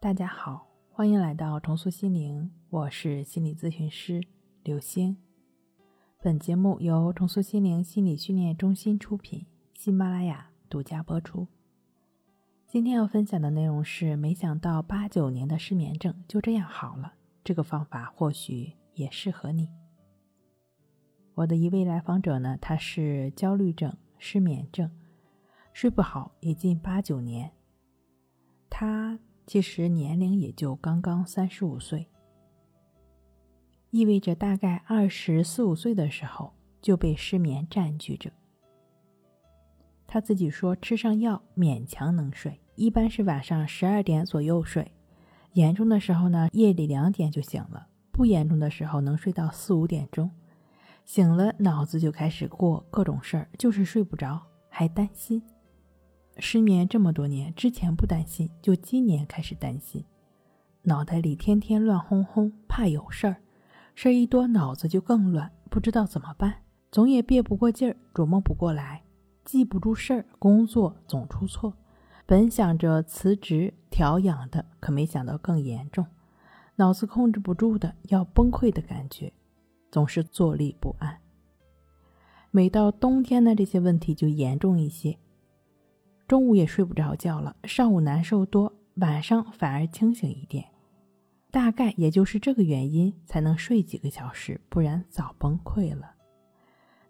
大家好，欢迎来到重塑心灵，我是心理咨询师刘星。本节目由重塑心灵心理训练中心出品，喜马拉雅独家播出。今天要分享的内容是：没想到八九年的失眠症就这样好了，这个方法或许也适合你。我的一位来访者呢，他是焦虑症、失眠症，睡不好也近八九年，他。其实年龄也就刚刚三十五岁，意味着大概二十四五岁的时候就被失眠占据着。他自己说，吃上药勉强能睡，一般是晚上十二点左右睡，严重的时候呢，夜里两点就醒了；不严重的时候能睡到四五点钟，醒了脑子就开始过各种事儿，就是睡不着，还担心。失眠这么多年，之前不担心，就今年开始担心，脑袋里天天乱哄哄，怕有事儿，事儿一多，脑子就更乱，不知道怎么办，总也憋不过劲儿，琢磨不过来，记不住事儿，工作总出错。本想着辞职调养的，可没想到更严重，脑子控制不住的要崩溃的感觉，总是坐立不安。每到冬天呢，这些问题就严重一些。中午也睡不着觉了，上午难受多，晚上反而清醒一点，大概也就是这个原因才能睡几个小时，不然早崩溃了。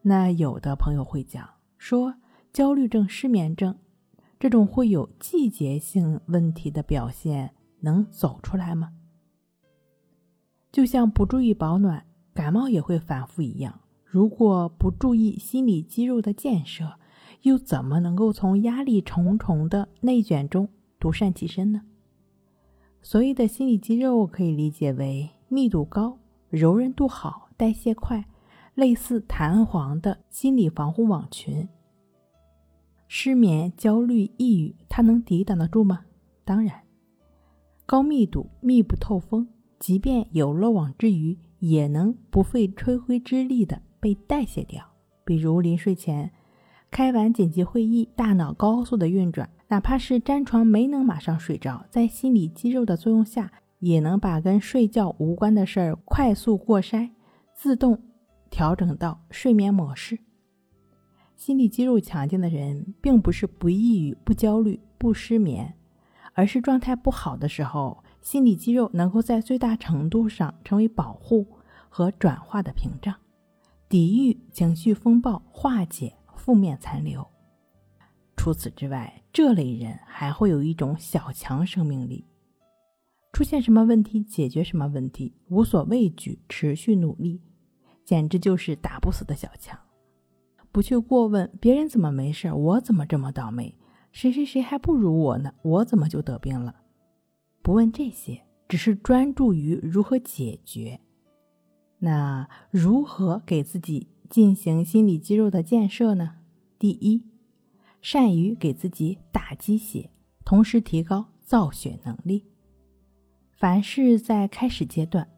那有的朋友会讲说，焦虑症、失眠症这种会有季节性问题的表现，能走出来吗？就像不注意保暖，感冒也会反复一样，如果不注意心理肌肉的建设。又怎么能够从压力重重的内卷中独善其身呢？所谓的心理肌肉可以理解为密度高、柔韧度好、代谢快，类似弹簧的心理防护网群。失眠、焦虑、抑郁，它能抵挡得住吗？当然，高密度、密不透风，即便有漏网之鱼，也能不费吹灰之力的被代谢掉。比如临睡前。开完紧急会议，大脑高速的运转，哪怕是粘床没能马上睡着，在心理肌肉的作用下，也能把跟睡觉无关的事儿快速过筛，自动调整到睡眠模式。心理肌肉强劲的人，并不是不抑郁、不焦虑、不失眠，而是状态不好的时候，心理肌肉能够在最大程度上成为保护和转化的屏障，抵御情绪风暴，化解。负面残留。除此之外，这类人还会有一种小强生命力，出现什么问题解决什么问题，无所畏惧，持续努力，简直就是打不死的小强。不去过问别人怎么没事，我怎么这么倒霉？谁谁谁还不如我呢？我怎么就得病了？不问这些，只是专注于如何解决。那如何给自己进行心理肌肉的建设呢？第一，善于给自己打鸡血，同时提高造血能力。凡是在开始阶段，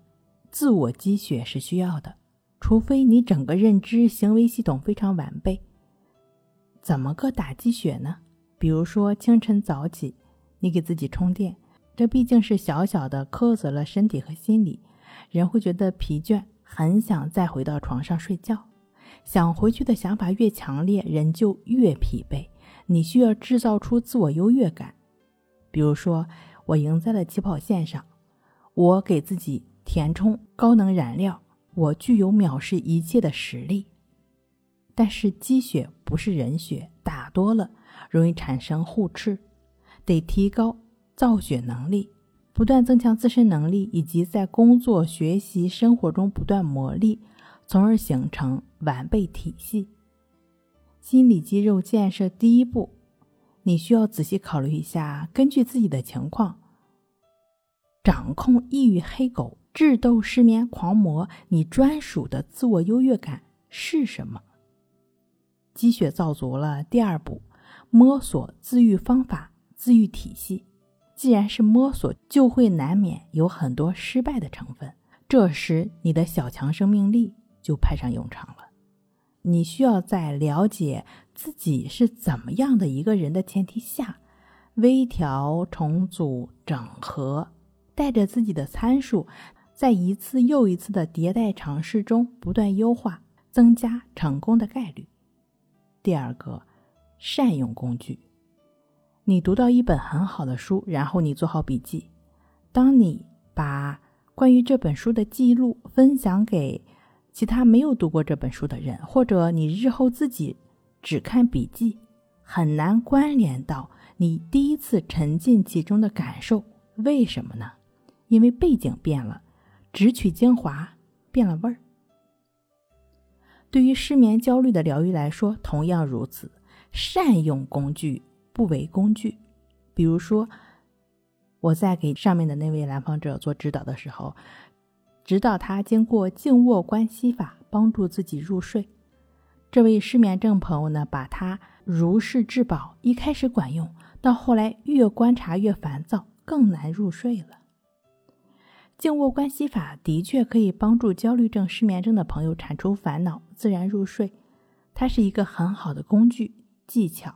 自我积血是需要的，除非你整个认知行为系统非常完备。怎么个打鸡血呢？比如说清晨早起，你给自己充电，这毕竟是小小的苛责了身体和心理，人会觉得疲倦，很想再回到床上睡觉。想回去的想法越强烈，人就越疲惫。你需要制造出自我优越感，比如说，我赢在了起跑线上，我给自己填充高能燃料，我具有藐视一切的实力。但是积血不是人血，打多了容易产生互斥，得提高造血能力，不断增强自身能力，以及在工作、学习、生活中不断磨砺。从而形成完备体系。心理肌肉建设第一步，你需要仔细考虑一下，根据自己的情况，掌控抑郁黑狗、智斗失眠狂魔，你专属的自我优越感是什么？积雪造足了，第二步，摸索自愈方法、自愈体系。既然是摸索，就会难免有很多失败的成分。这时，你的小强生命力。就派上用场了。你需要在了解自己是怎么样的一个人的前提下，微调、重组、整合，带着自己的参数，在一次又一次的迭代尝试中不断优化，增加成功的概率。第二个，善用工具。你读到一本很好的书，然后你做好笔记。当你把关于这本书的记录分享给其他没有读过这本书的人，或者你日后自己只看笔记，很难关联到你第一次沉浸其中的感受。为什么呢？因为背景变了，只取精华变了味儿。对于失眠焦虑的疗愈来说，同样如此。善用工具。不为工具，比如说，我在给上面的那位来访者做指导的时候，指导他经过静卧观息法帮助自己入睡。这位失眠症朋友呢，把他如是至宝，一开始管用，到后来越观察越烦躁，更难入睡了。静卧观息法的确可以帮助焦虑症、失眠症的朋友铲除烦恼，自然入睡。它是一个很好的工具技巧。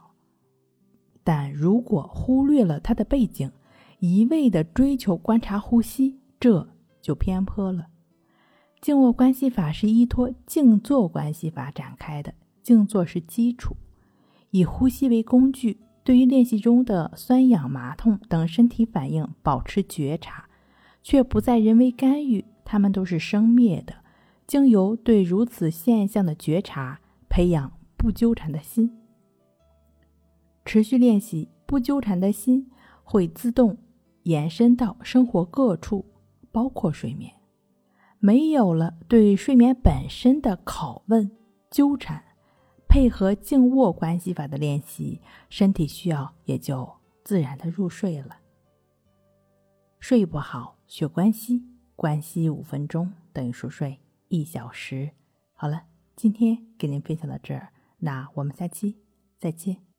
但如果忽略了它的背景，一味的追求观察呼吸，这就偏颇了。静卧关系法是依托静坐关系法展开的，静坐是基础，以呼吸为工具，对于练习中的酸痒、麻痛等身体反应保持觉察，却不再人为干预，它们都是生灭的。经由对如此现象的觉察，培养不纠缠的心。持续练习，不纠缠的心会自动延伸到生活各处，包括睡眠。没有了对睡眠本身的拷问、纠缠，配合静卧关系法的练习，身体需要也就自然的入睡了。睡不好，学关系，关系五分钟等于熟睡一小时。好了，今天给您分享到这儿，那我们下期再见。